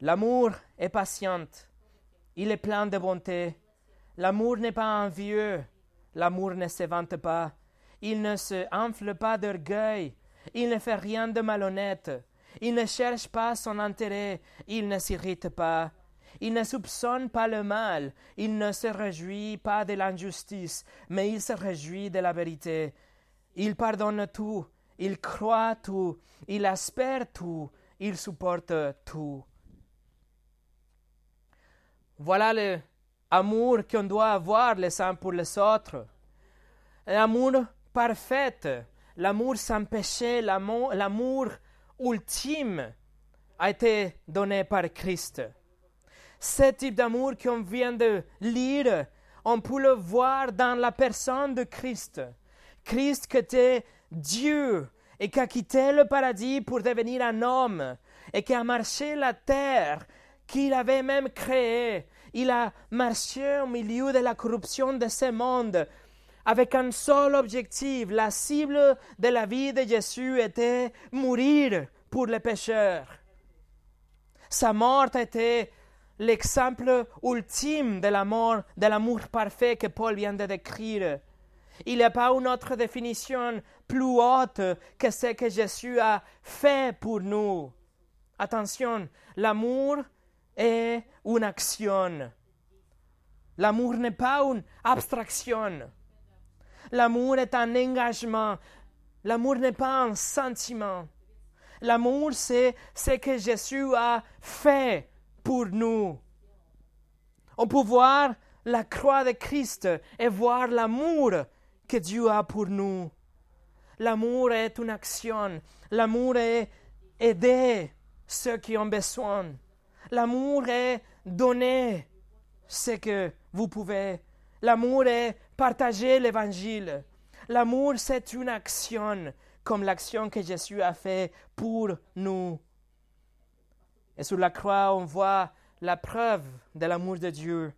A: L'amour est patient, il est plein de bonté. L'amour n'est pas envieux, l'amour ne se vante pas, il ne se enfle pas d'orgueil, il ne fait rien de malhonnête, il ne cherche pas son intérêt, il ne s'irrite pas, il ne soupçonne pas le mal, il ne se réjouit pas de l'injustice, mais il se réjouit de la vérité. Il pardonne tout, il croit tout, il espère tout, il supporte tout. Voilà l'amour qu'on doit avoir les uns pour les autres. L'amour parfait, l'amour sans péché, l'amour ultime a été donné par Christ. Ce type d'amour qu'on vient de lire, on peut le voir dans la personne de Christ. Christ qui était Dieu et qui a quitté le paradis pour devenir un homme et qui a marché la terre qu'il avait même créée. Il a marché au milieu de la corruption de ce monde avec un seul objectif. La cible de la vie de Jésus était mourir pour les pécheurs. Sa mort était l'exemple ultime de l'amour, de l'amour parfait que Paul vient de décrire. Il n'y a pas une autre définition plus haute que ce que Jésus a fait pour nous. Attention, l'amour est une action. L'amour n'est pas une abstraction. L'amour est un engagement. L'amour n'est pas un sentiment. L'amour, c'est ce que Jésus a fait pour nous. On peut voir la croix de Christ et voir l'amour que Dieu a pour nous. L'amour est une action. L'amour est aider ceux qui ont besoin. L'amour est donner ce que vous pouvez. L'amour est partager l'évangile. L'amour, c'est une action, comme l'action que Jésus a fait pour nous. Et sur la croix, on voit la preuve de l'amour de Dieu.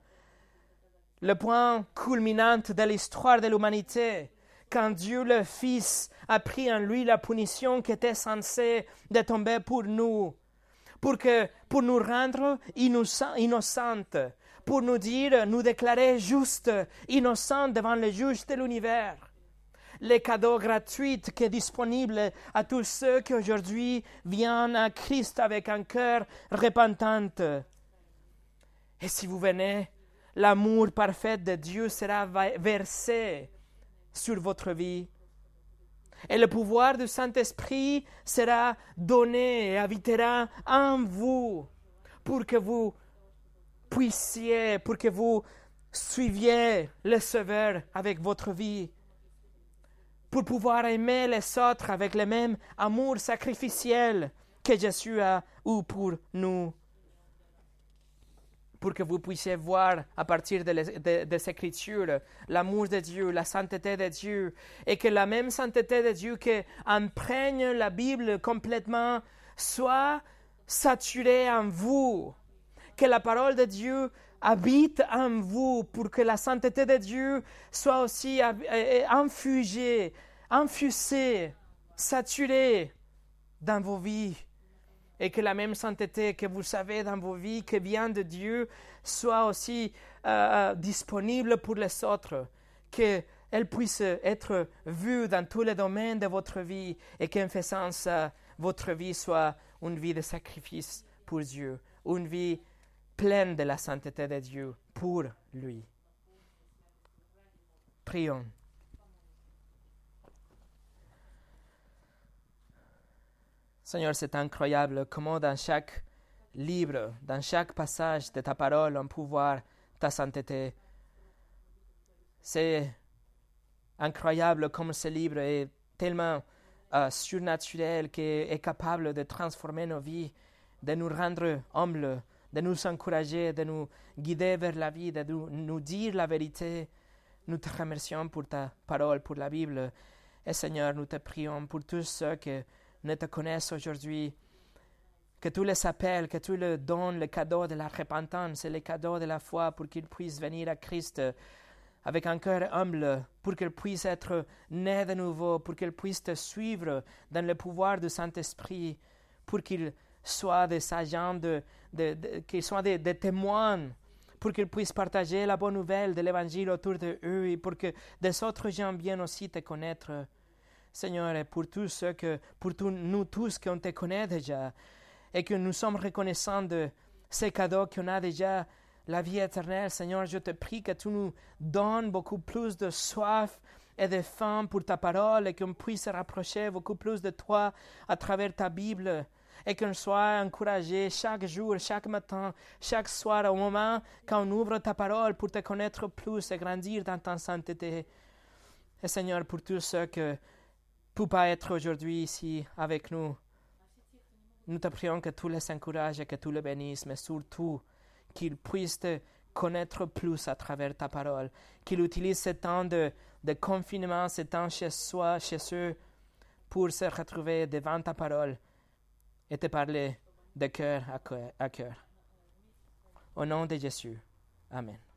A: Le point culminant de l'histoire de l'humanité, quand Dieu le Fils a pris en lui la punition qui était censée de tomber pour nous, pour, que, pour nous rendre innocentes, pour nous dire, nous déclarer justes, innocents devant le juge de l'univers. Les cadeaux gratuits qui est disponible à tous ceux qui aujourd'hui viennent à Christ avec un cœur repentant. Et si vous venez, l'amour parfait de Dieu sera versé sur votre vie. Et le pouvoir du Saint-Esprit sera donné et habitera en vous pour que vous puissiez, pour que vous suiviez le Sauveur avec votre vie, pour pouvoir aimer les autres avec le même amour sacrificiel que Jésus a eu pour nous pour que vous puissiez voir à partir des de, Écritures l'amour de Dieu, la sainteté de Dieu, et que la même sainteté de Dieu qui imprègne la Bible complètement soit saturée en vous, que la parole de Dieu habite en vous, pour que la sainteté de Dieu soit aussi infusée, infusée, saturée dans vos vies et que la même sainteté que vous savez dans vos vies, qui vient de Dieu, soit aussi euh, euh, disponible pour les autres, qu'elle puisse être vue dans tous les domaines de votre vie et qu'en faisant ça, votre vie soit une vie de sacrifice pour Dieu, une vie pleine de la sainteté de Dieu pour lui. Prions. Seigneur, c'est incroyable comment dans chaque livre, dans chaque passage de ta parole, on peut voir ta sainteté. C'est incroyable comme ce livre est tellement euh, surnaturel qu'il est capable de transformer nos vies, de nous rendre humbles, de nous encourager, de nous guider vers la vie, de nous, nous dire la vérité. Nous te remercions pour ta parole, pour la Bible. Et Seigneur, nous te prions pour tous ceux qui ne te connaissent aujourd'hui. Que tu les appelles, que tu leur donnes le cadeau de la repentance et le cadeau de la foi pour qu'ils puissent venir à Christ avec un cœur humble, pour qu'ils puissent être nés de nouveau, pour qu'ils puissent te suivre dans le pouvoir du Saint-Esprit, pour qu'ils soient des agents, qu'ils soient des, des témoins pour qu'ils puissent partager la bonne nouvelle de l'Évangile autour de eux et pour que des autres gens viennent aussi te connaître. Seigneur, et pour tous ceux que, pour nous tous qui on te connaît déjà, et que nous sommes reconnaissants de ces cadeaux qu'on a déjà, la vie éternelle, Seigneur, je te prie que tu nous donnes beaucoup plus de soif et de faim pour ta parole et qu'on puisse se rapprocher beaucoup plus de toi à travers ta Bible et qu'on soit encouragé chaque jour, chaque matin, chaque soir, au moment quand on ouvre ta parole pour te connaître plus et grandir dans ta sainteté. Et Seigneur, pour tous ceux que pas être aujourd'hui ici avec nous. Nous te prions que tu les encourages et que tu les bénisses, mais surtout qu'ils puissent te connaître plus à travers ta parole, qu'ils utilisent ce temps de, de confinement, ce temps chez soi, chez eux, pour se retrouver devant ta parole et te parler de cœur à cœur. Au nom de Jésus. Amen.